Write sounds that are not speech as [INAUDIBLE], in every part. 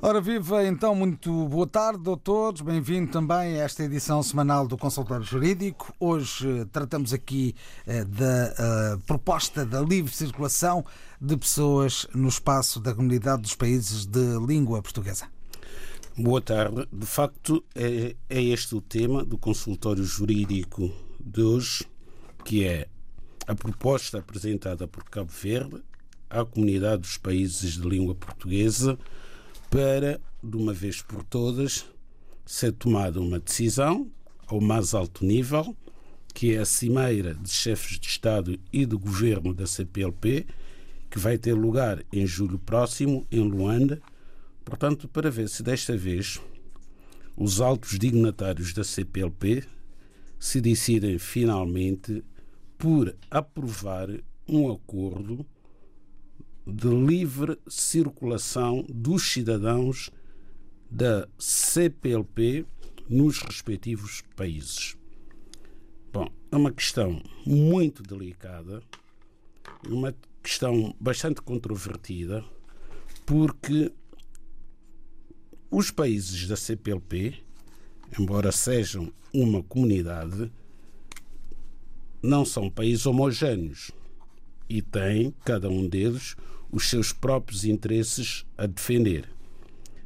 Ora viva, então, muito boa tarde, doutores. Bem-vindo também a esta edição semanal do Consultório Jurídico. Hoje eh, tratamos aqui eh, da uh, proposta da livre circulação de pessoas no espaço da Comunidade dos Países de Língua Portuguesa. Boa tarde. De facto, é, é este o tema do consultório jurídico de hoje, que é a proposta apresentada por Cabo Verde à Comunidade dos Países de Língua Portuguesa para, de uma vez por todas, ser tomada uma decisão ao mais alto nível, que é a Cimeira de Chefes de Estado e de Governo da CPLP, que vai ter lugar em julho próximo, em Luanda. Portanto, para ver se desta vez os altos dignatários da CPLP se decidem finalmente por aprovar um acordo de livre circulação dos cidadãos da CPLP nos respectivos países. Bom, é uma questão muito delicada, uma questão bastante controvertida, porque os países da CPLP, embora sejam uma comunidade, não são países homogâneos e têm, cada um deles, os seus próprios interesses a defender.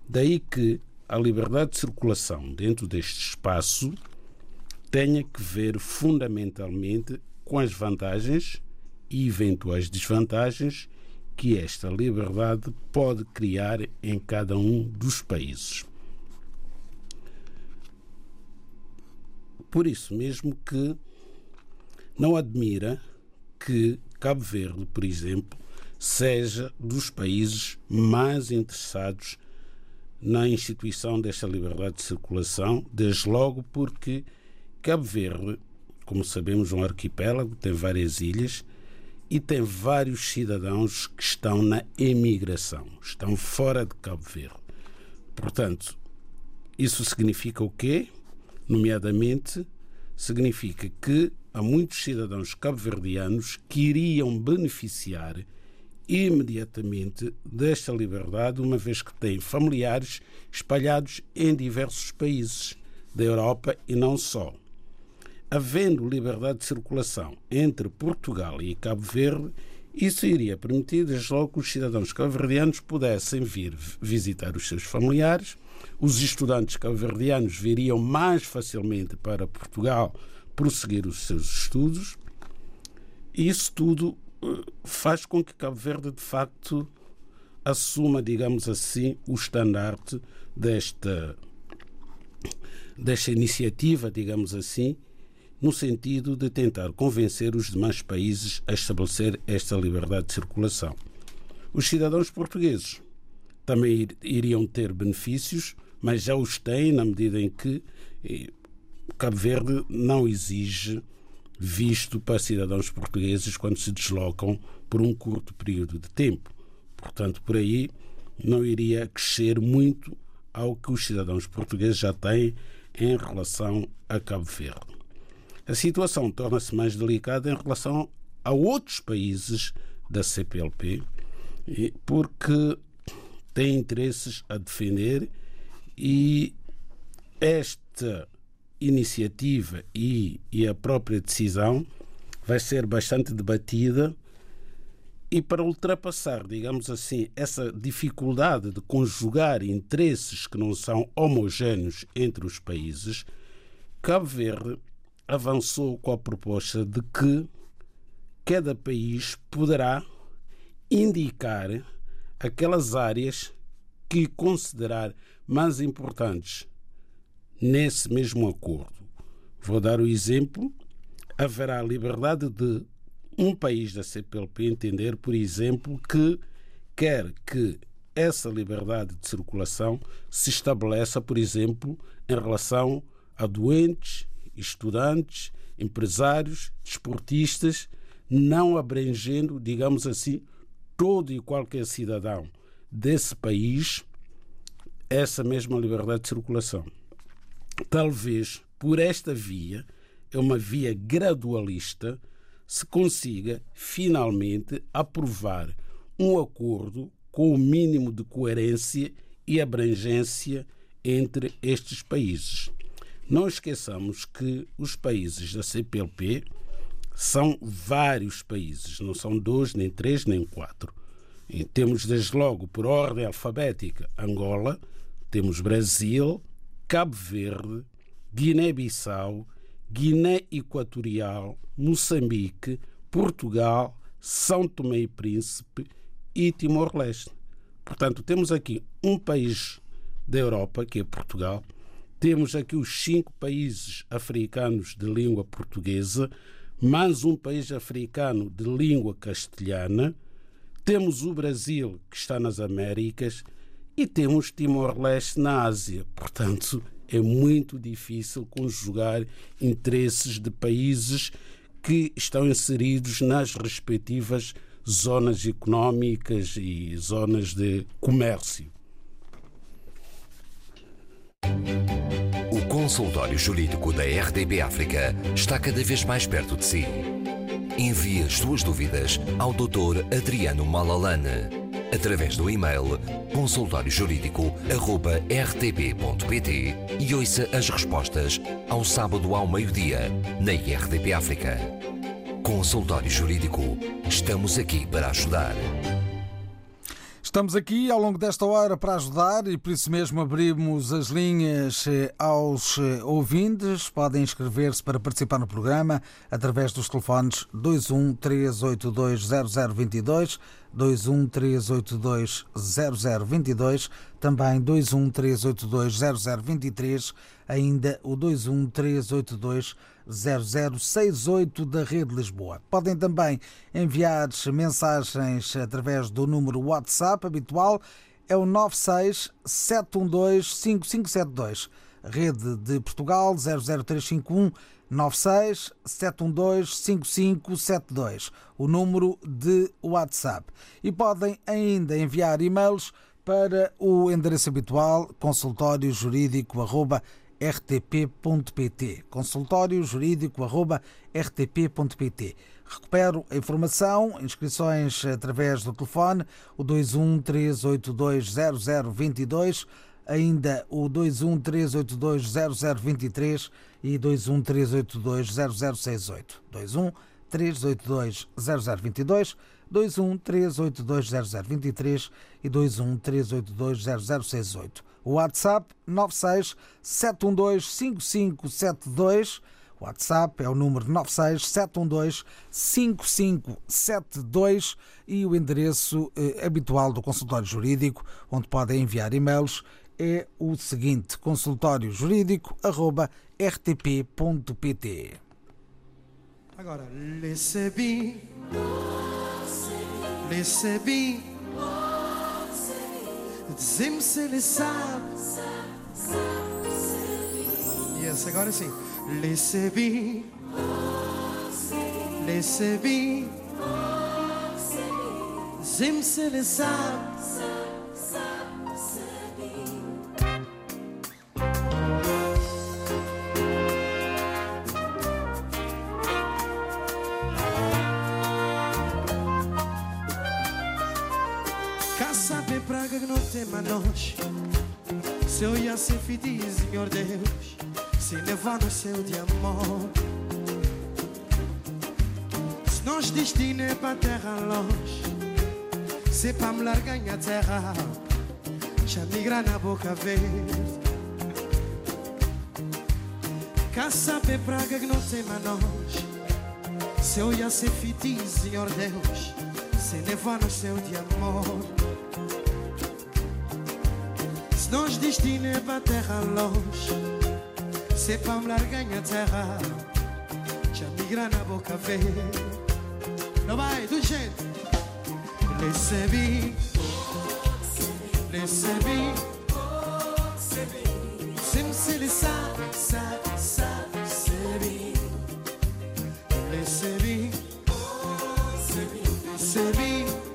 Daí que a liberdade de circulação dentro deste espaço tenha que ver fundamentalmente com as vantagens e eventuais desvantagens que esta liberdade pode criar em cada um dos países. Por isso mesmo que não admira que Cabo Verde, por exemplo, seja dos países mais interessados na instituição desta liberdade de circulação, desde logo porque Cabo Verde, como sabemos, é um arquipélago, tem várias ilhas e tem vários cidadãos que estão na emigração, estão fora de Cabo Verde. Portanto, isso significa o quê? Nomeadamente, significa que há muitos cidadãos cabo-verdianos que iriam beneficiar imediatamente desta liberdade, uma vez que têm familiares espalhados em diversos países da Europa e não só. Havendo liberdade de circulação entre Portugal e Cabo Verde, isso iria permitir, desde logo, que os cidadãos cabo-verdianos pudessem vir visitar os seus familiares, os estudantes cabo-verdianos viriam mais facilmente para Portugal prosseguir os seus estudos, e isso tudo faz com que Cabo Verde, de facto, assuma, digamos assim, o estandarte desta, desta iniciativa, digamos assim, no sentido de tentar convencer os demais países a estabelecer esta liberdade de circulação. Os cidadãos portugueses também iriam ter benefícios, mas já os têm na medida em que eh, Cabo Verde não exige visto para cidadãos portugueses quando se deslocam por um curto período de tempo. Portanto, por aí não iria crescer muito ao que os cidadãos portugueses já têm em relação a Cabo Verde. A situação torna-se mais delicada em relação a outros países da CPLP, porque têm interesses a defender e esta iniciativa e, e a própria decisão vai ser bastante debatida e para ultrapassar, digamos assim, essa dificuldade de conjugar interesses que não são homogéneos entre os países, Cabo Verde avançou com a proposta de que cada país poderá indicar aquelas áreas que considerar mais importantes nesse mesmo acordo. Vou dar o exemplo: haverá liberdade de um país da CPLP entender, por exemplo, que quer que essa liberdade de circulação se estabeleça, por exemplo, em relação a doentes, estudantes, empresários, desportistas, não abrangendo, digamos assim, todo e qualquer cidadão desse país essa mesma liberdade de circulação. Talvez por esta via, é uma via gradualista, se consiga finalmente aprovar um acordo com o mínimo de coerência e abrangência entre estes países. Não esqueçamos que os países da CPLP são vários países, não são dois, nem três, nem quatro. E temos, desde logo, por ordem alfabética, Angola, temos Brasil, Cabo Verde, Guiné-Bissau, Guiné Equatorial, Moçambique, Portugal, São Tomé e Príncipe e Timor-Leste. Portanto, temos aqui um país da Europa, que é Portugal, temos aqui os cinco países africanos de língua portuguesa, mais um país africano de língua castelhana, temos o Brasil, que está nas Américas, e temos Timor-Leste na Ásia. Portanto, é muito difícil conjugar interesses de países que estão inseridos nas respectivas zonas económicas e zonas de comércio. O consultório jurídico da RDB África está cada vez mais perto de si. Envie as suas dúvidas ao Dr. Adriano Malalane através do e-mail consultóriojurídico.rtp.pt e ouça as respostas ao sábado ao meio-dia na IRTP África. Consultório Jurídico. Estamos aqui para ajudar. Estamos aqui ao longo desta hora para ajudar e por isso mesmo abrimos as linhas eh, aos eh, ouvintes. Podem inscrever-se para participar no programa através dos telefones 21 382 0022 213820022, também 213820023, ainda o 213820068 da Rede Lisboa. Podem também enviar mensagens através do número WhatsApp habitual, é o 967125572. Rede de Portugal 00351 96 712 5572, o número de WhatsApp. E podem ainda enviar e-mails para o endereço habitual consultório rtp.pt consultório rtp.pt Recupero a informação, inscrições através do telefone, o 213820022 ainda o 213820023 e 213820068. 213820022, 213820023 e 213820068. O WhatsApp 96 712 5572. WhatsApp é o número 96 712 5572 e o endereço eh, habitual do consultório jurídico, onde podem enviar e-mails é o seguinte: consultório jurídico arroba rtp.pt. Agora, recebi, recebi, dizem-me se ele sabe. Yes, agora sim. Recebi, recebi, dizem-me se ele sabe. Nós Se eu ia ser feliz, Senhor Deus Se levar no céu de amor. Se nós destino é para terra longe Se é para me largar a terra Já migrar na boca verde. Cá saber praga que não tem nós. Se eu ia ser feliz, Senhor Deus Se levar no céu de amor nós destino é para terra longe. Se para me largar a terra Já migra na boca verde. Não vai, do jeito. Recebi. Recebi. Sem se lhe sabe, sabe, sabe Recebi. Recebi. Recebi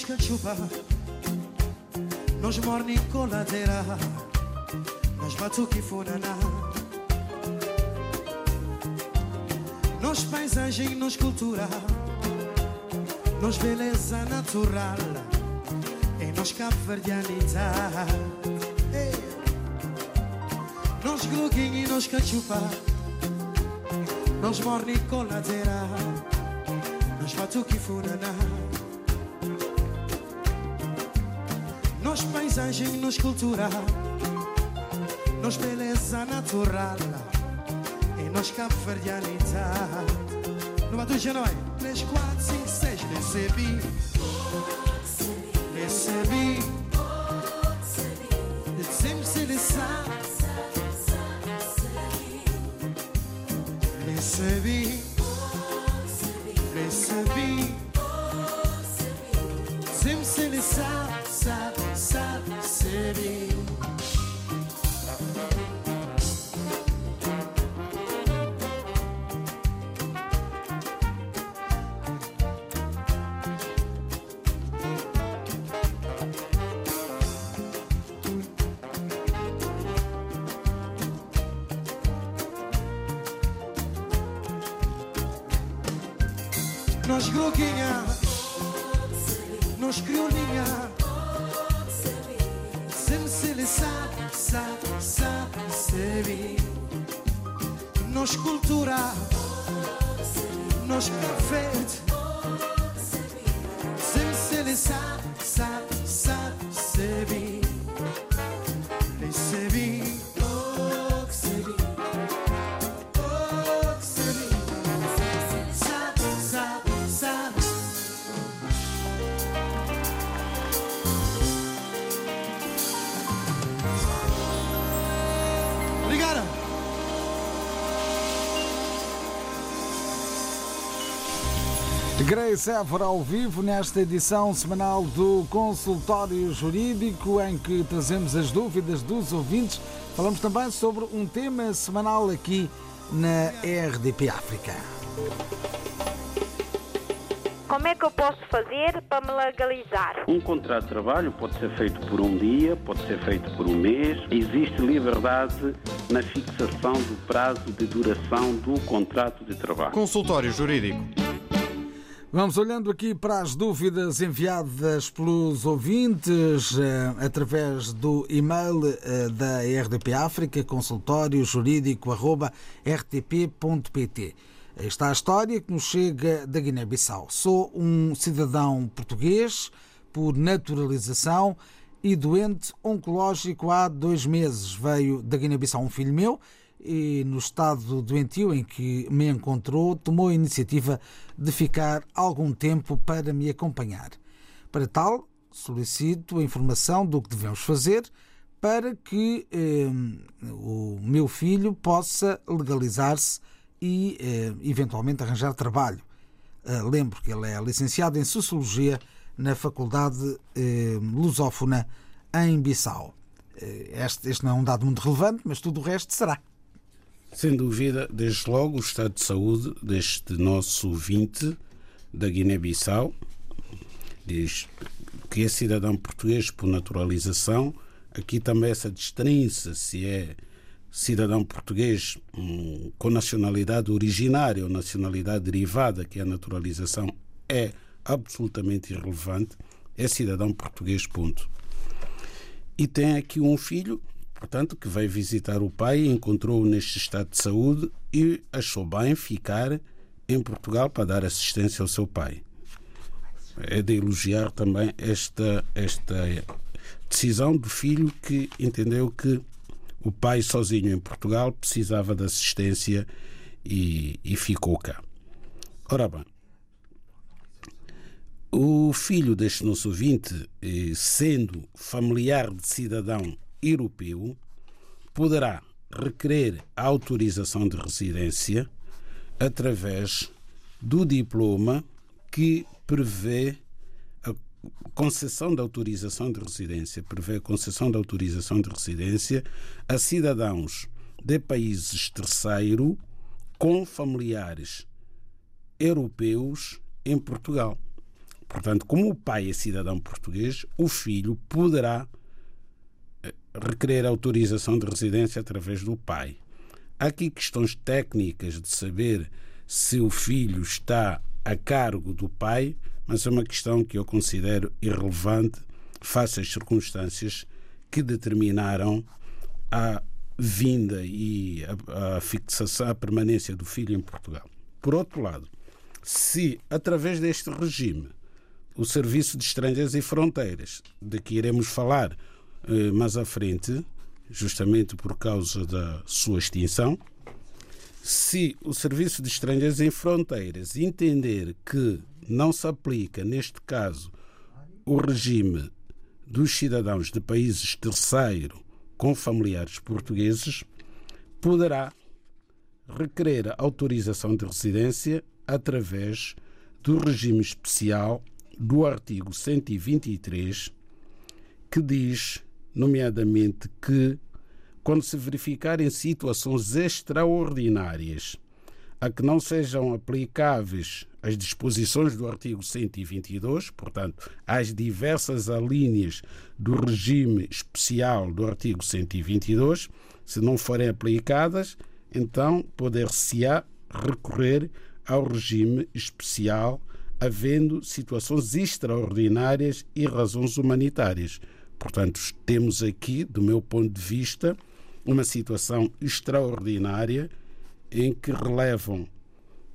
nos cachupa Nós morni coladeira Nós batuque funaná Nós paisagem, nós cultura Nós beleza natural E nós caverdianidade Ei. Nós gruguinho e nós cachupa Nós morni coladeira Nós batuque funaná Nós paisagem, nós cultura Nós beleza natural. E nós caverdianidade No batuque não é 3, 4, 5, 6 Recebi Recebi Sempre se sabe. Recebi Recebi Grace Évora ao vivo nesta edição semanal do Consultório Jurídico, em que trazemos as dúvidas dos ouvintes. Falamos também sobre um tema semanal aqui na RDP África. Como é que eu posso fazer para me legalizar? Um contrato de trabalho pode ser feito por um dia, pode ser feito por um mês. Existe liberdade na fixação do prazo de duração do contrato de trabalho. Consultório Jurídico. Vamos olhando aqui para as dúvidas enviadas pelos ouvintes eh, através do e-mail eh, da RDP África, consultório jurídico.rtp.pt. Aí Está a história que nos chega da Guiné-Bissau. Sou um cidadão português por naturalização e doente oncológico há dois meses. Veio da Guiné-Bissau um filho meu e, no estado doentio em que me encontrou, tomou a iniciativa de ficar algum tempo para me acompanhar. Para tal, solicito a informação do que devemos fazer para que eh, o meu filho possa legalizar-se e, eh, eventualmente, arranjar trabalho. Eh, lembro que ele é licenciado em Sociologia na Faculdade eh, Lusófona em Bissau. Eh, Este, este não é um dado muito relevante, mas tudo o resto será. Sem dúvida, desde logo, o estado de saúde deste nosso ouvinte da Guiné-Bissau diz que é cidadão português por naturalização. Aqui também essa distinção se é cidadão português hum, com nacionalidade originária ou nacionalidade derivada, que é a naturalização, é absolutamente irrelevante. É cidadão português, ponto. E tem aqui um filho, portanto, que vai visitar o pai, encontrou-o neste estado de saúde e achou bem ficar em Portugal para dar assistência ao seu pai. É de elogiar também esta, esta decisão do filho que entendeu que o pai sozinho em Portugal precisava de assistência e, e ficou cá. Ora bem, o filho deste nosso ouvinte, eh, sendo familiar de cidadão europeu, poderá requerer a autorização de residência através do diploma que prevê a concessão de autorização de residência, prevê a concessão de autorização de residência a cidadãos de países terceiro com familiares europeus em Portugal. Portanto, como o pai é cidadão português, o filho poderá requerer autorização de residência através do pai. Há aqui questões técnicas de saber se o filho está a cargo do pai, mas é uma questão que eu considero irrelevante face às circunstâncias que determinaram a vinda e a, a fixação, a permanência do filho em Portugal. Por outro lado, se através deste regime o Serviço de Estrangeiros e Fronteiras, de que iremos falar mais à frente, justamente por causa da sua extinção, se o Serviço de Estrangeiros e Fronteiras entender que não se aplica, neste caso, o regime dos cidadãos de países terceiro com familiares portugueses, poderá requerer autorização de residência através do regime especial do artigo 123, que diz, nomeadamente, que quando se verificarem situações extraordinárias a que não sejam aplicáveis as disposições do artigo 122, portanto, as diversas alíneas do regime especial do artigo 122, se não forem aplicadas, então poder-se-á recorrer ao regime especial, havendo situações extraordinárias e razões humanitárias. Portanto, temos aqui, do meu ponto de vista, uma situação extraordinária em que relevam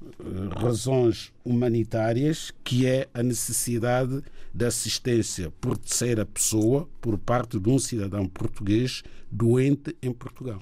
eh, razões humanitárias, que é a necessidade de assistência por terceira pessoa por parte de um cidadão português doente em Portugal.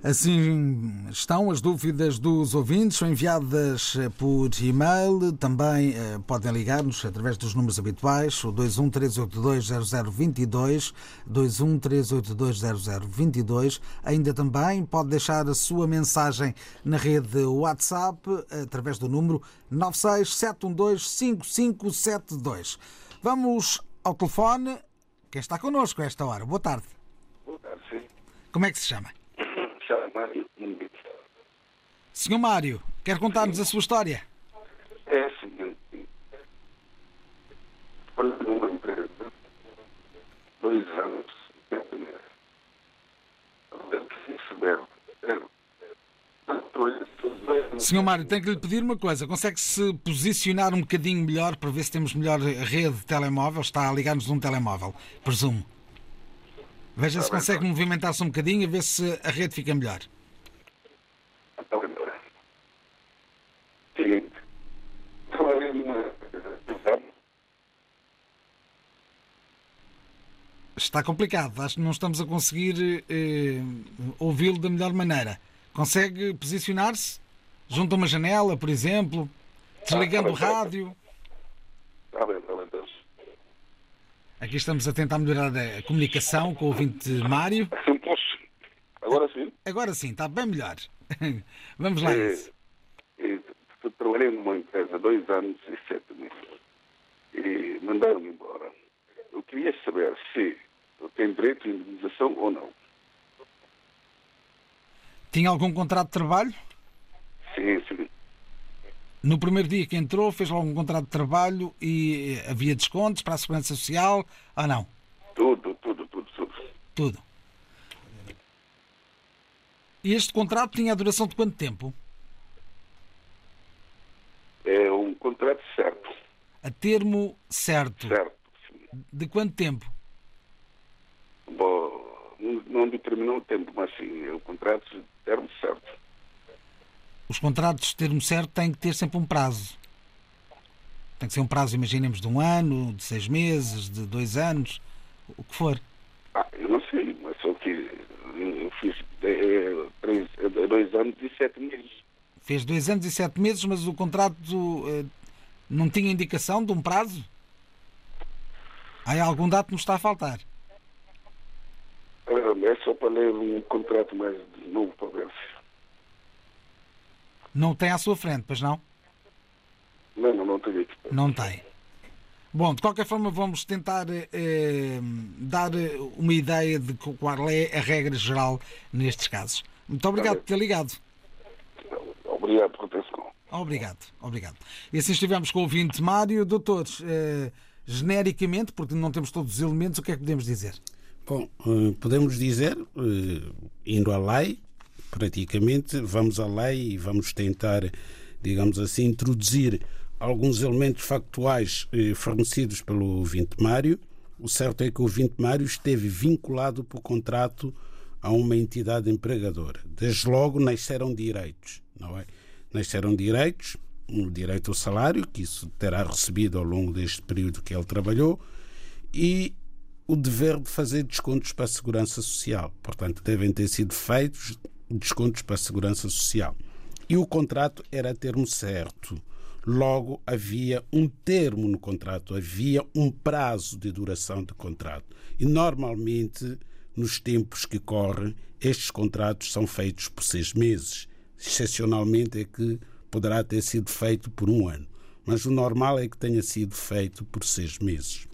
Assim estão as dúvidas dos ouvintes, são enviadas eh, por e-mail, também eh, podem ligar-nos através dos números habituais, o 213820022, 213820022. Ainda também pode deixar a sua mensagem na rede WhatsApp através do número 967125572. Vamos ao telefone. Quem está connosco a esta hora? Boa tarde. Boa tarde, sim. Como é que se chama? Senhor Mário, quer contar-nos a sua história? É o seguinte. Numa empresa, dois anos, eu- Senhor Mário, tenho que lhe pedir uma coisa. Consegue-se posicionar um bocadinho melhor para ver se temos melhor rede de telemóvel? Está a ligar-nos de um telemóvel, presumo. Veja se consegue movimentar-se um bocadinho a ver se a rede fica melhor. Então, então, numa. Está complicado. Acho que não estamos a conseguir eh, ouvi-lo da melhor maneira. Consegue posicionar-se? Junto a uma janela, por exemplo? Desligando o rádio? Está bem, está bem, então. Aqui estamos a tentar melhorar a comunicação com o ouvinte Mário. Assim posso. Agora sim. Agora sim, está bem melhor. [LAUGHS] Vamos lá. É, eu trabalhei numa empresa há dois anos e sete meses. E mandaram-me embora. Eu queria saber se eu tenho direito à indemnização ou não. Tinha algum contrato de trabalho? Sim, sim. No primeiro dia que entrou, fez logo um contrato de trabalho e eh, havia descontos para a Segurança Social ou não? Tudo, tudo, tudo, tudo. Tudo. E este contrato tinha a duração de quanto tempo? É um contrato certo. A termo certo. Certo. Sim. De quanto tempo? Bom, não, determinou o tempo, mas sim, é o contrato termo certo. Os contratos de termo certo têm que ter sempre um prazo. Tem que ser um prazo, imaginemos, de um ano, de seis meses, de dois anos, o que for. Ah, eu não sei, mas só que eu fiz é, três, é, dois anos e sete meses. Fez dois anos e sete meses, mas o contrato eh, não tinha indicação de um prazo? Há algum dado que nos está a faltar? Ah, É só para ler um contrato mais novo para ver se. Não tem à sua frente, pois não? Não, não, não tenho aqui. Não tem. Bom, de qualquer forma, vamos tentar eh, dar uma ideia de qual é a regra geral nestes casos. Muito obrigado por ter ligado. Obrigado por atenção. Obrigado, obrigado. E assim estivemos com o ouvinte Mário. Doutores, eh, genericamente, porque não temos todos os elementos, o que é que podemos dizer? Bom, eh, podemos dizer, eh, indo à lei, praticamente, vamos lei e vamos tentar, digamos assim, introduzir alguns elementos factuais eh, fornecidos pelo ouvinte Mário. O certo é que o ouvinte Mário esteve vinculado por contrato a uma entidade empregadora. Desde logo nasceram direitos, não é? Nasceram direitos, um direito ao salário, que isso terá recebido ao longo deste período que ele trabalhou, e o dever de fazer descontos para a segurança social. Portanto, devem ter sido feitos descontos para a segurança social. E o contrato era termo certo. Logo, havia um termo no contrato, havia um prazo de duração de contrato. E normalmente, nos tempos que correm, estes contratos são feitos por seis meses. Excepcionalmente é que poderá ter sido feito por um ano. Mas o normal é que tenha sido feito por seis meses.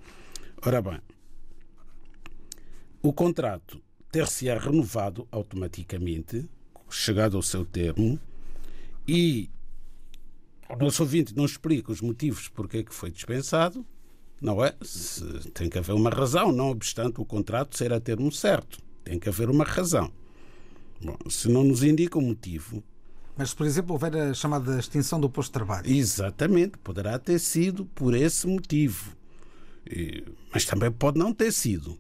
Ora bem, o contrato ter-se-á renovado automaticamente, chegado ao seu termo, e o nosso ouvinte não explica os motivos porque é que foi dispensado, não é? Se, tem que haver uma razão, não obstante o contrato ser a termo certo. Tem que haver uma razão. Bom, se não nos indica o motivo. Mas, por exemplo, houver a chamada extinção do posto de trabalho. Exatamente, poderá ter sido por esse motivo. Mas também pode não ter sido.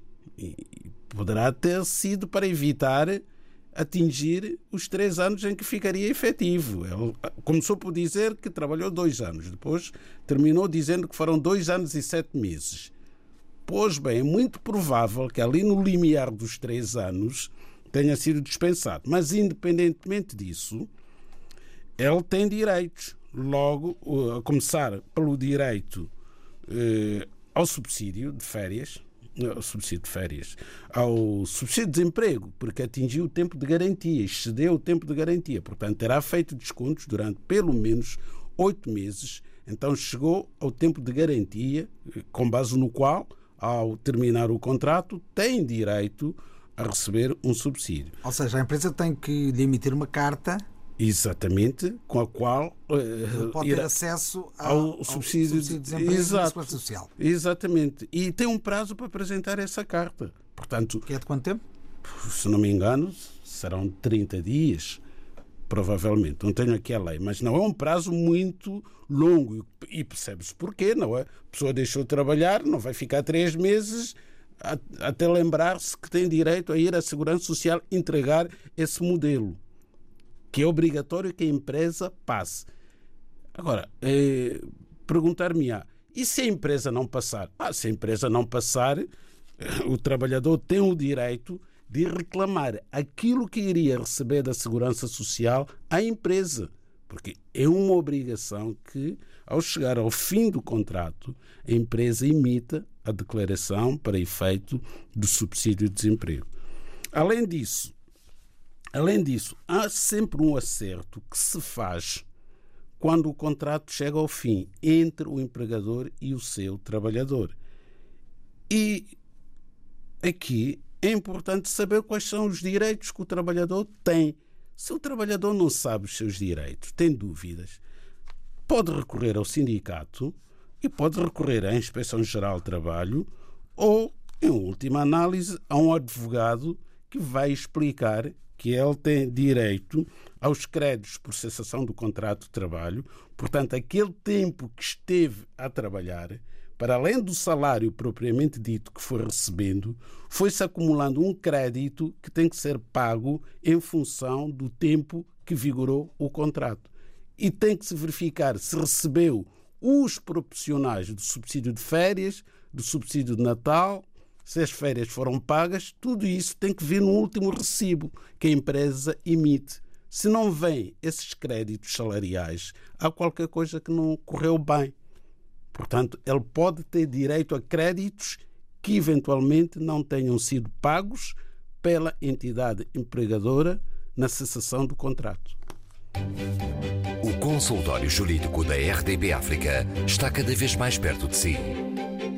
Poderá ter sido para evitar atingir os três anos em que ficaria efetivo. Ele começou por dizer que trabalhou dois anos, depois terminou dizendo que foram dois anos e sete meses. Pois bem, é muito provável que ali no limiar dos três anos tenha sido dispensado. Mas, independentemente disso, ele tem direitos. Logo, a começar pelo direito eh, ao subsídio de férias, ao subsídio de férias, ao subsídio de desemprego, porque atingiu o tempo de garantia, excedeu o tempo de garantia. Portanto, terá feito descontos durante pelo menos oito meses. Então, chegou ao tempo de garantia, com base no qual, ao terminar o contrato, tem direito a receber um subsídio. Ou seja, a empresa tem que emitir uma carta Exatamente, com a qual uh, pode ter acesso ao, ao, subsídio, subsídio de desemprego Exato, e social. Exatamente. E tem um prazo para apresentar essa carta. Portanto, que é de quanto tempo? Se não me engano, serão 30 dias, provavelmente. Não tenho aqui a lei, mas não é um prazo muito longo. E percebe-se porquê, não é? A pessoa deixou de trabalhar, não vai ficar três meses até lembrar-se que tem direito a ir à Segurança Social entregar esse modelo que é obrigatório que a empresa passe. Agora, eh, perguntar-me-á, e se a empresa não passar? Ah, se a empresa não passar, eh, o trabalhador tem o direito de reclamar aquilo que iria receber da Segurança Social à empresa. Porque é uma obrigação que, ao chegar ao fim do contrato, a empresa imita a declaração para efeito do subsídio de desemprego. Além disso, Além disso, há sempre um acerto que se faz quando o contrato chega ao fim entre o empregador e o seu trabalhador. E aqui é importante saber quais são os direitos que o trabalhador tem. Se o trabalhador não sabe os seus direitos, tem dúvidas, pode recorrer ao sindicato e pode recorrer à Inspeção Geral de Trabalho ou, em última análise, a um advogado que vai explicar que ele tem direito aos créditos por cessação do contrato de trabalho, portanto, aquele tempo que esteve a trabalhar, para além do salário propriamente dito que foi recebendo, foi-se acumulando um crédito que tem que ser pago em função do tempo que vigorou o contrato. E tem que se verificar se recebeu os proporcionais do subsídio de férias, do subsídio de Natal, se as férias foram pagas, tudo isso tem que vir no último recibo que a empresa emite. Se não vem esses créditos salariais, há qualquer coisa que não correu bem. Portanto, ele pode ter direito a créditos que eventualmente não tenham sido pagos pela entidade empregadora na cessação do contrato. O consultório jurídico da RDB África está cada vez mais perto de si.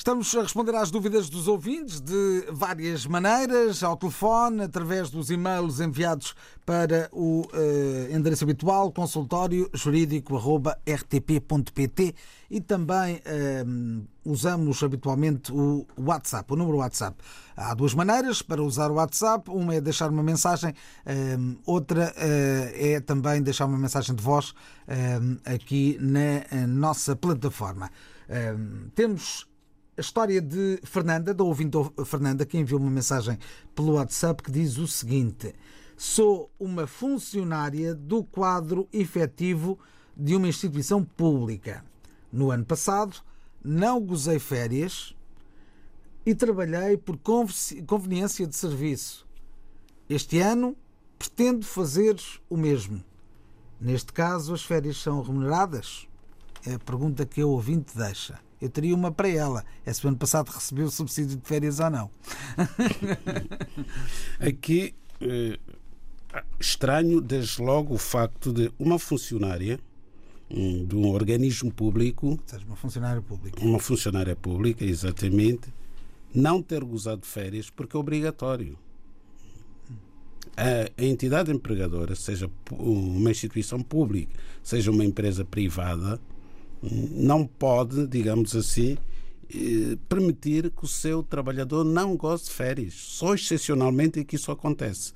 Estamos a responder às dúvidas dos ouvintes de várias maneiras, ao telefone, através dos e-mails enviados para o uh, endereço habitual, consultório jurídico.rtp.pt e também uh, usamos habitualmente o WhatsApp, o número WhatsApp. Há duas maneiras para usar o WhatsApp. Uma é deixar uma mensagem, uh, outra é também deixar uma mensagem de voz aqui na nossa plataforma. Temos a história de Fernanda, da ouvinte Fernanda, que enviou uma mensagem pelo WhatsApp que diz o seguinte: Sou uma funcionária do quadro efetivo de uma instituição pública. No ano passado, não gozei férias e trabalhei por conveniência de serviço. Este ano, pretendo fazer o mesmo. Neste caso, as férias são remuneradas? É a pergunta que o ouvinte deixa eu teria uma para ela. É se o ano passado recebeu o subsídio de férias ou não. [LAUGHS] Aqui, eh, estranho desde logo o facto de uma funcionária um, de um organismo público. Seja uma funcionária pública. Uma funcionária pública, exatamente, não ter gozado de férias porque é obrigatório. A, a entidade empregadora, seja uma instituição pública, seja uma empresa privada, não pode, digamos assim, eh, permitir que o seu trabalhador não goze de férias. Só excepcionalmente é que isso acontece.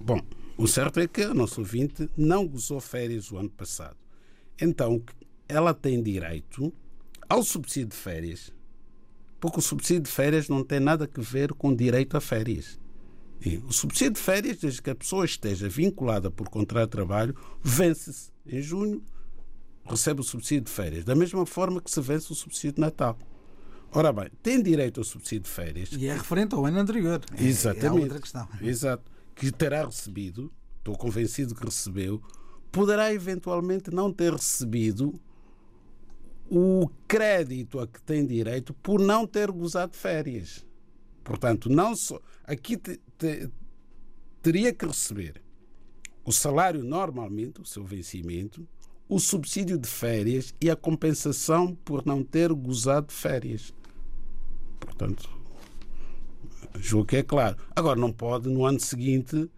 Bom, o certo é que a nossa ouvinte não gozou férias o ano passado. Então, ela tem direito ao subsídio de férias, porque o subsídio de férias não tem nada a ver com direito a férias. E o subsídio de férias, desde que a pessoa esteja vinculada por contrato de trabalho, vence-se em junho recebe o subsídio de férias, da mesma forma que se vence o subsídio de Natal. Ora bem, tem direito ao subsídio de férias. E é referente ao ano anterior. É, Exatamente. É outra questão. Exato. Que terá recebido, estou convencido que recebeu, poderá eventualmente não ter recebido o crédito a que tem direito por não ter gozado de férias. Portanto, não só. Aqui te, te, teria que receber o salário normalmente, o seu vencimento, o subsídio de férias e a compensação por não ter gozado férias. Portanto, julgo que é claro. Agora, não pode no ano seguinte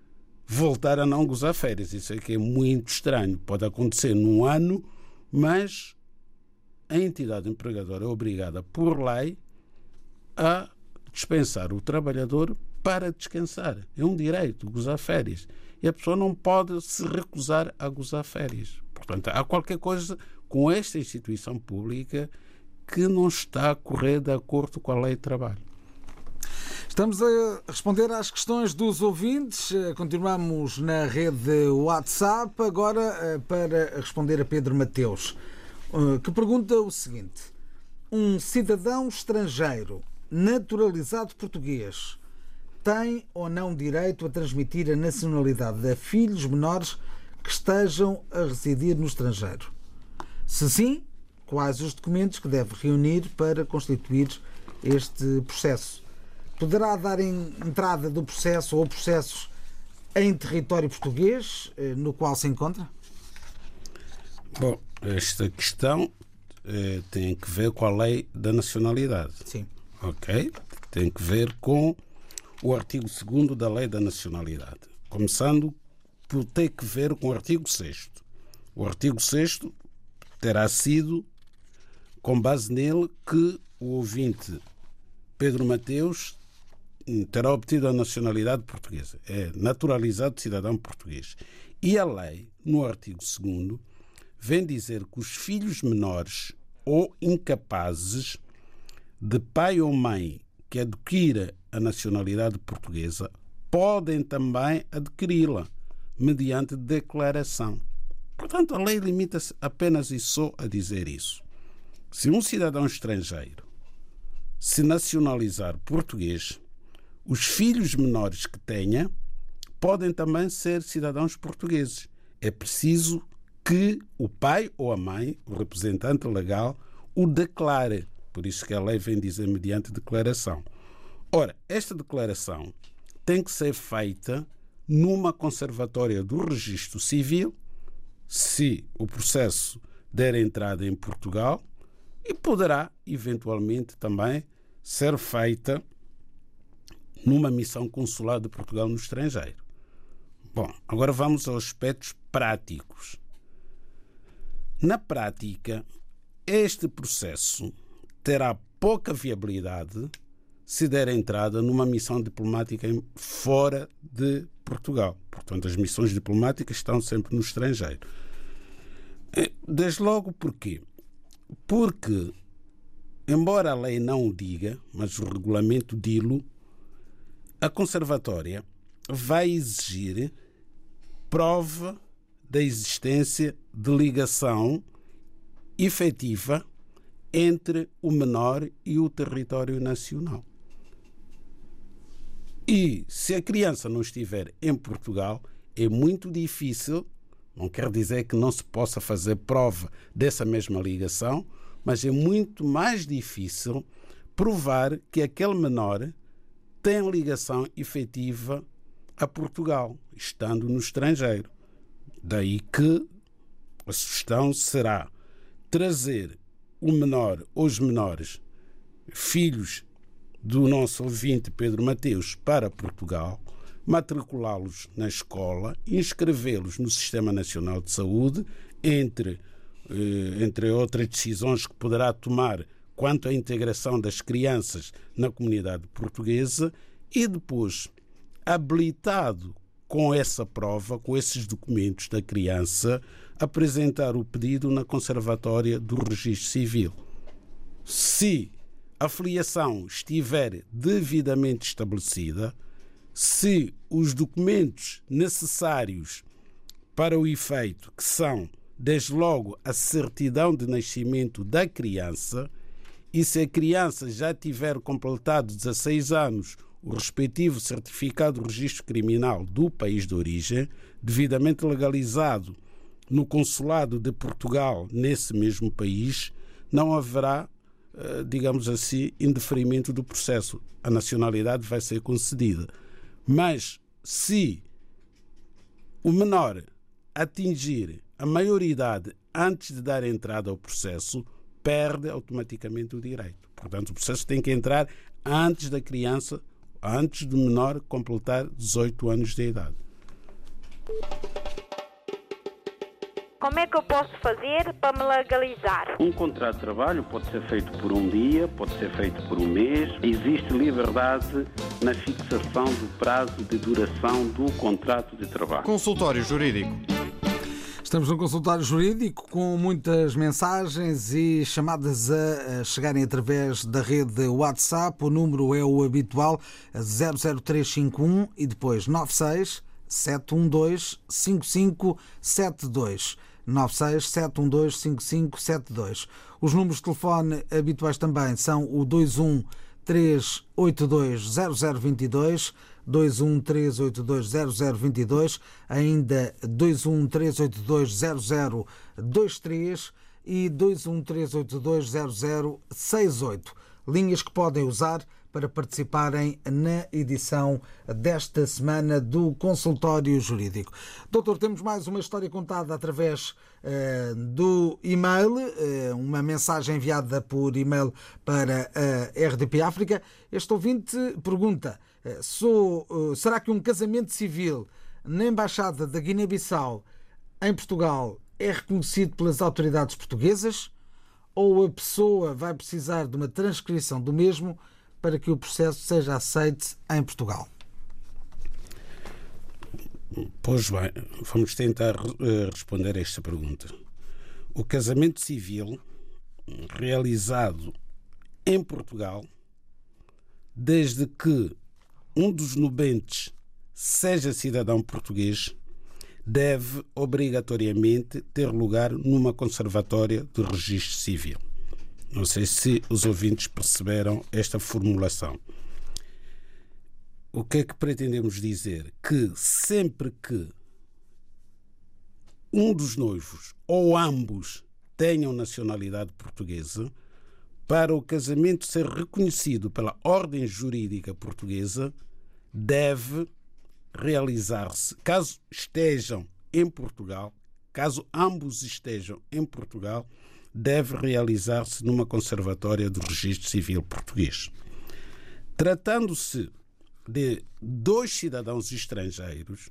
voltar a não gozar férias. Isso é que é muito estranho. Pode acontecer num ano, mas a entidade empregadora é obrigada por lei a dispensar o trabalhador para descansar. É um direito gozar férias. E a pessoa não pode se recusar a gozar férias. Portanto, há qualquer coisa com esta instituição pública que não está a correr de acordo com a lei de trabalho. Estamos a responder às questões dos ouvintes. Eh, continuamos na rede WhatsApp. Agora, eh, para responder a Pedro Mateus, eh, que pergunta o seguinte: Um cidadão estrangeiro naturalizado português tem ou não direito a transmitir a nacionalidade a filhos menores que estejam a residir no estrangeiro? Se sim, quais os documentos que deve reunir para constituir este processo? Poderá dar entrada do processo ou processos em território português eh, no qual se encontra? Bom, esta questão eh, tem que ver com a lei da nacionalidade. Sim. Ok? Tem que ver com o artigo 2 da lei da nacionalidade. Começando ter que ver com o artigo 6. O artigo 6 terá sido com base nele que o ouvinte Pedro Mateus terá obtido a nacionalidade portuguesa. É naturalizado cidadão português. E a lei, no artigo 2, vem dizer que os filhos menores ou incapazes de pai ou mãe que adquira a nacionalidade portuguesa podem também adquiri-la mediante declaração. Portanto, a lei limita-se apenas e só a dizer isso. Se um cidadão estrangeiro se nacionalizar português, os filhos menores que tenha podem também ser cidadãos portugueses. É preciso que o pai ou a mãe, o representante legal, o declare. Por isso que a lei vem dizer mediante declaração. Ora, esta declaração tem que ser feita numa conservatória do registro civil, se o processo der entrada em Portugal, e poderá, eventualmente, também ser feita numa missão consular de Portugal no estrangeiro. Bom, agora vamos aos aspectos práticos. Na prática, este processo terá pouca viabilidade se der entrada numa missão diplomática fora de Portugal. Portanto, as missões diplomáticas estão sempre no estrangeiro. Eh, desde logo porquê? Porque, embora a lei não o diga, mas o regulamento dilo, a conservatória vai exigir prova da existência de ligação efetiva entre o menor e o território nacional. E se a criança não estiver em Portugal, é muito difícil, não quer dizer que não se possa fazer prova dessa mesma ligação, mas é muito mais difícil provar que aquele menor tem ligação efetiva a Portugal, estando no estrangeiro. Daí que a sugestão será trazer o menor, os menores, filhos do nosso ouvinte Pedro Mateus para Portugal, matriculá-los na escola, inscrevê-los no Sistema Nacional de Saúde, entre, eh, entre outras decisões que poderá tomar quanto à integração das crianças na comunidade portuguesa, e depois, habilitado com essa prova, com esses documentos da criança, apresentar o pedido na Conservatória do Registro Civil. Se a filiação estiver devidamente estabelecida, se os documentos necessários para o efeito, que são, desde logo, a certidão de nascimento da criança, e se a criança já tiver completado 16 anos o respectivo certificado de registro criminal do país de origem, devidamente legalizado no consulado de Portugal nesse mesmo país, não haverá, digamos assim, indeferimento do processo. A nacionalidade vai ser concedida. Mas se o menor atingir a maioridade antes de dar entrada ao processo, perde automaticamente o direito. Portanto, o processo tem que entrar antes da criança antes do menor completar 18 anos de idade. Como é que eu posso fazer para me legalizar? Um contrato de trabalho pode ser feito por um dia, pode ser feito por um mês. Existe liberdade na fixação do prazo de duração do contrato de trabalho. Consultório Jurídico. Estamos no consultório jurídico com muitas mensagens e chamadas a chegarem através da rede WhatsApp. O número é o habitual 00351 e depois 96 712 5572. 96 712 5572. Os números de telefone habituais também são o 21 382 0022 213820022, ainda 213820023 e 213820068. Linhas que podem usar para participarem na edição desta semana do Consultório Jurídico. Doutor, temos mais uma história contada através uh, do e-mail, uh, uma mensagem enviada por e-mail para a RDP África. Este ouvinte pergunta: uh, sou, será que um casamento civil na Embaixada da Guiné-Bissau em Portugal é reconhecido pelas autoridades portuguesas? Ou a pessoa vai precisar de uma transcrição do mesmo? Para que o processo seja aceite em Portugal? Pois bem, vamos tentar uh, responder a esta pergunta. O casamento civil realizado em Portugal, desde que um dos nubentes seja cidadão português, deve obrigatoriamente ter lugar numa conservatória de registro civil. Não sei se os ouvintes perceberam esta formulação. o que é que pretendemos dizer? Que sempre que um dos noivos ou ambos tenham nacionalidade portuguesa, para o casamento ser reconhecido pela ordem jurídica portuguesa, deve realizar-se, caso estejam em Portugal, caso ambos estejam em Portugal, deve realizar-se numa conservatória do Registro Civil Português. Tratando-se de dois cidadãos estrangeiros,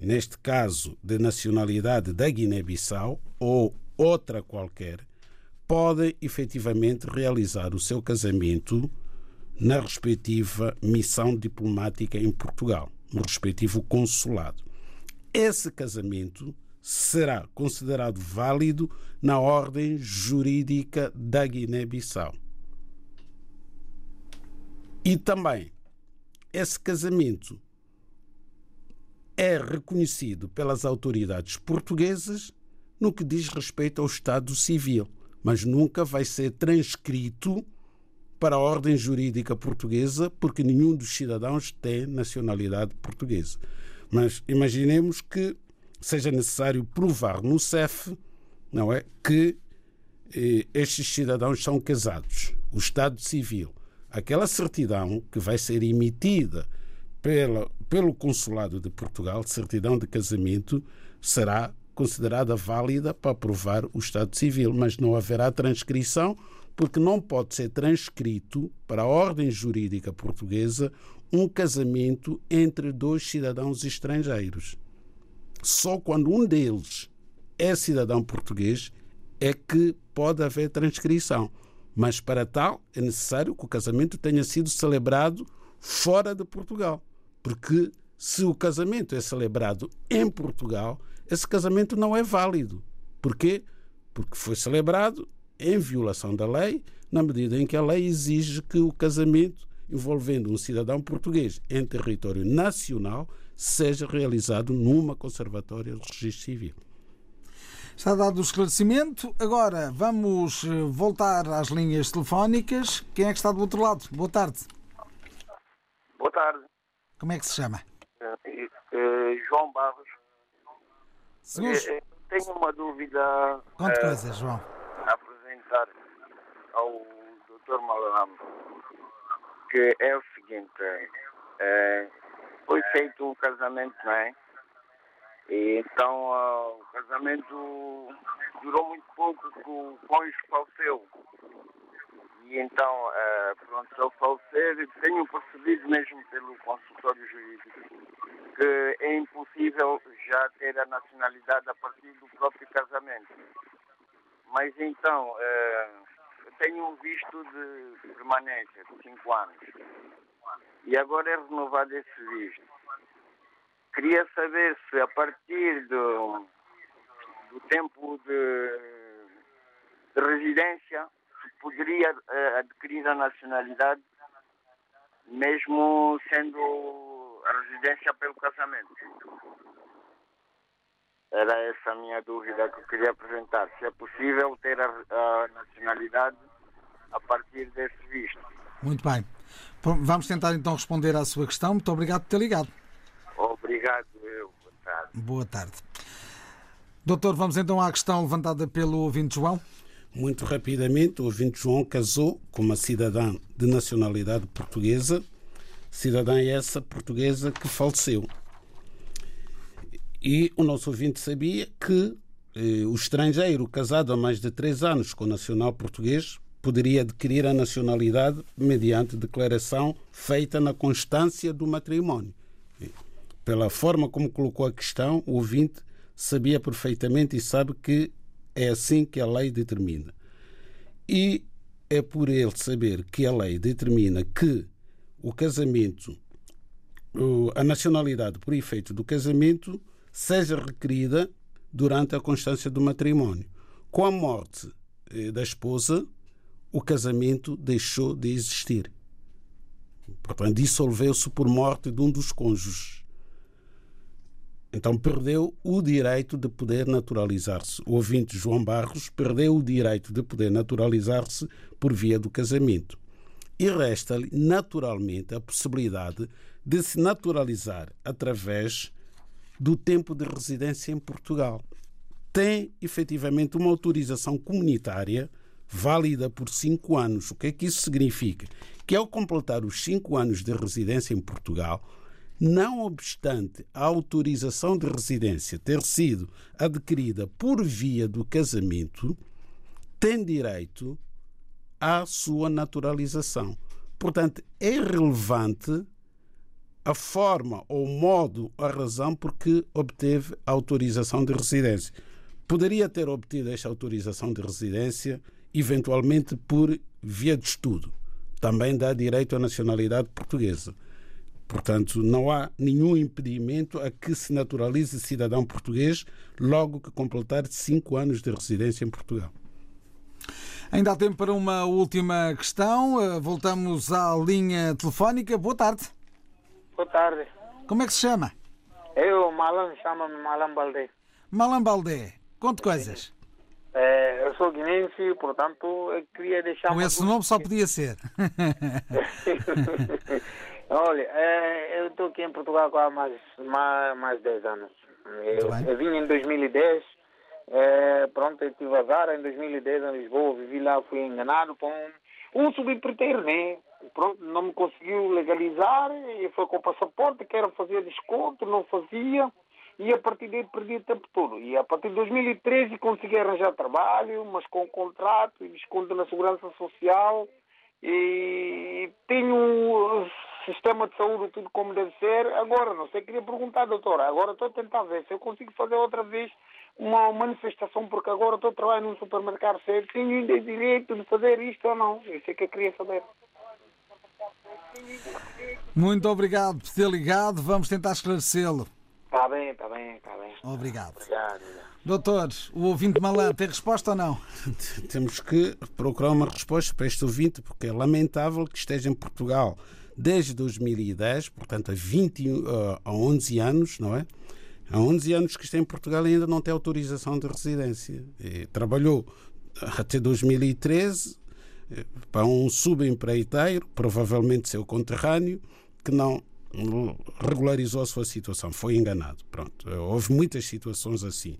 neste caso de nacionalidade da Guiné-Bissau ou outra qualquer, podem efetivamente realizar o seu casamento na respectiva missão diplomática em Portugal, no respectivo consulado. Esse casamento será considerado válido na ordem jurídica da Guiné-Bissau. E também esse casamento é reconhecido pelas autoridades portuguesas no que diz respeito ao Estado Civil, mas nunca vai ser transcrito para a ordem jurídica portuguesa, porque nenhum dos cidadãos tem nacionalidade portuguesa. Mas imaginemos que seja necessário provar no CEF, não é, que eh, estes cidadãos são casados. O Estado Civil, aquela certidão que vai ser emitida pela, pelo Consulado de Portugal, certidão de casamento, será considerada válida para provar o Estado Civil, mas não haverá transcrição, porque não pode ser transcrito para a ordem jurídica portuguesa um casamento entre dois cidadãos estrangeiros. Só quando um deles é cidadão português é que pode haver transcrição. Mas para tal é necessário que o casamento tenha sido celebrado fora de Portugal. Porque se o casamento é celebrado em Portugal, esse casamento não é válido. Porquê? Porque foi celebrado em violação da lei, na medida em que a lei exige que o casamento envolvendo um cidadão português em território nacional seja realizado numa conservatória de registro civil. Está dado o esclarecimento. Agora vamos eh, voltar às linhas telefónicas. Quem é que está do outro lado? Boa tarde. Boa tarde. Como é que se chama? Uh, uh, João Barros. Uh, tenho uma dúvida Conte coisas, João. a apresentar ao Dr. Malam, que é o seguinte, foi feito um casamento, não é? E então o casamento durou muito pouco, que o cônjuge faleceu. E então, pronto, ao falecer, tenho percebido mesmo pelo consultório jurídico que é impossível já ter a nacionalidade a partir do próprio casamento. Mas então, tenho um visto de permanência de 5 anos e agora é renovado esse visto. Queria saber se a partir do, do tempo de, de residência se poderia uh, adquirir a nacionalidade mesmo sendo a residência pelo casamento. Era essa a minha dúvida que eu queria apresentar. Se é possível ter a, a nacionalidade a partir desse visto. Muito bem. Vamos tentar então responder à sua questão. Muito obrigado por ter ligado. Obrigado, eu. Boa tarde. Boa tarde. Doutor, vamos então à questão levantada pelo ouvinte João. Muito rapidamente, o ouvinte João casou com uma cidadã de nacionalidade portuguesa, cidadã essa portuguesa que faleceu. E o nosso ouvinte sabia que eh, o estrangeiro casado há mais de três anos com nacional português poderia adquirir a nacionalidade mediante declaração feita na constância do matrimónio. Pela forma como colocou a questão, o ouvinte sabia perfeitamente e sabe que é assim que a lei determina. E é por ele saber que a lei determina que o casamento, a nacionalidade por efeito do casamento, seja requerida durante a constância do matrimónio. Com a morte eh, da esposa, o casamento deixou de existir. Portanto, dissolveu-se por morte de um dos cônjuges. Então perdeu o direito de poder naturalizar-se. O ouvinte João Barros perdeu o direito de poder naturalizar-se por via do casamento. E resta-lhe, naturalmente, a possibilidade de se naturalizar através do tempo de residência em Portugal. Tem efetivamente uma autorização comunitária válida por cinco anos. O que é que isso significa? Que ao completar os cinco anos de residência em Portugal, não obstante a autorização de residência ter sido adquirida por via do casamento, tem direito à sua naturalização. Portanto, é relevante a forma ou o modo, a razão por que obteve a autorização de residência. Poderia ter obtido esta autorização de residência eventualmente por via de estudo. Também dá direito à nacionalidade portuguesa. Portanto, não há nenhum impedimento a que se naturalize cidadão português logo que completar cinco anos de residência em Portugal. Ainda há tempo para uma última questão. Eh, voltamos à linha telefónica. Boa tarde. Boa tarde. Como é que se chama? Eu, Malam, chama-me Malam Baldé. Malam Baldé. Conte coisas. É, eu sou guinense, portanto, eu queria deixar... Com esse nome só podia ser. [LAUGHS] Olha, é, eu estou aqui em Portugal há mais, mais, mais 10 anos. Eu, eu vim em 2010 é, pronto, eu tive azar em 2010 em Lisboa, vivi lá, fui enganado por um, um subempreiteiro, né? Pronto, não me conseguiu legalizar, e foi com o passaporte, quero fazer desconto, não fazia, e a partir daí perdi o tempo todo. E a partir de 2013 consegui arranjar trabalho, mas com contrato e desconto na segurança social, e tenho sistema de saúde tudo como deve ser. Agora, não sei, queria perguntar, doutora, agora estou a tentar ver se eu consigo fazer outra vez uma manifestação, porque agora estou a trabalhar num supermercado sério, tenho direito de fazer isto ou não? Isso é que eu queria saber. Muito obrigado por ter ligado, vamos tentar esclarecê-lo. Está bem, está bem, está bem. Obrigado. Obrigado. Doutor, o ouvinte malandro tem resposta ou não? Temos que procurar uma resposta para este ouvinte, porque é lamentável que esteja em Portugal desde 2010, portanto há, 20, uh, há 11 anos, não é? Há 11 anos que está em Portugal e ainda não tem autorização de residência. E trabalhou até 2013 eh, para um subempreiteiro, provavelmente seu conterrâneo, que não regularizou a sua situação, foi enganado. Pronto, houve muitas situações assim.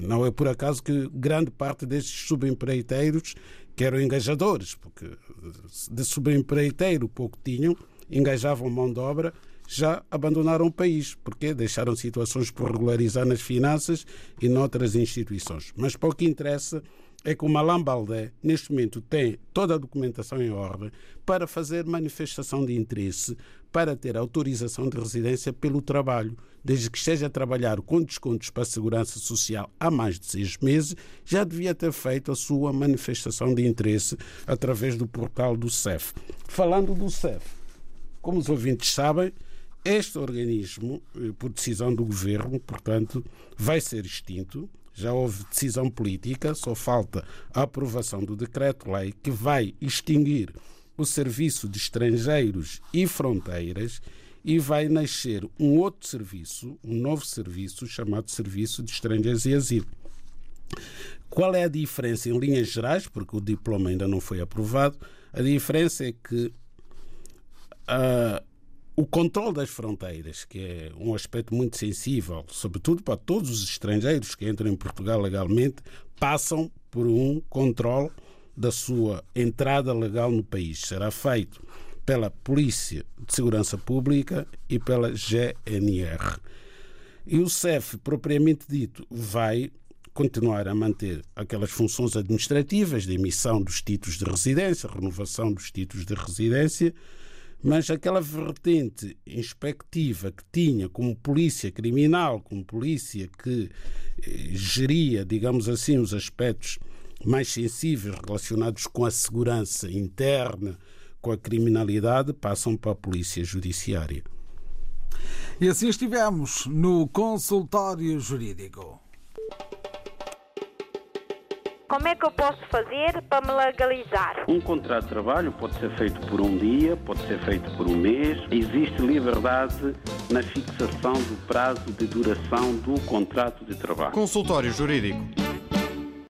Não é por acaso que grande parte destes subempreiteiros que eram engajadores, porque de subempreiteiro pouco tinham, engajavam mão de obra já abandonaram o país, porque deixaram situações por regularizar nas finanças e noutras instituições. Mas para o que interessa é que o Malam Baldé, neste momento, tem toda a documentação em ordem para fazer manifestação de interesse para ter autorização de residência pelo trabalho. Desde que esteja a trabalhar com descontos para a segurança social há mais de seis meses, já devia ter feito a sua manifestação de interesse através do portal do CEF. Falando do CEF, como os ouvintes sabem, este organismo, eh, por decisão do governo, portanto, vai ser extinto. Já houve decisão política, só falta a aprovação do decreto-lei que vai extinguir o Serviço de Estrangeiros e Fronteiras e vai nascer um outro serviço, um novo serviço chamado Serviço de Estrangeiros e Asilo. Qual é a diferença em linhas gerais? Porque o diploma ainda não foi aprovado. A diferença é que uh, o controle das fronteiras, que é um aspecto muito sensível, sobretudo para todos os estrangeiros que entram em Portugal legalmente, passam por um controle da sua entrada legal no país. Será feito pela Polícia de Segurança Pública e pela GNR. E o CEF, propriamente dito, vai continuar a manter aquelas funções administrativas de emissão dos títulos de residência, renovação dos títulos de residência, mas aquela vertente inspectiva que tinha como polícia criminal, como polícia que eh, geria, digamos assim, os aspectos mais sensíveis relacionados com a segurança interna, com a criminalidade, passam para a polícia judiciária. E assim estivemos no consultório jurídico. Como é que eu posso fazer para me legalizar? Um contrato de trabalho pode ser feito por um dia, pode ser feito por um mês. Existe liberdade na fixação do prazo de duração do contrato de trabalho. Consultório Jurídico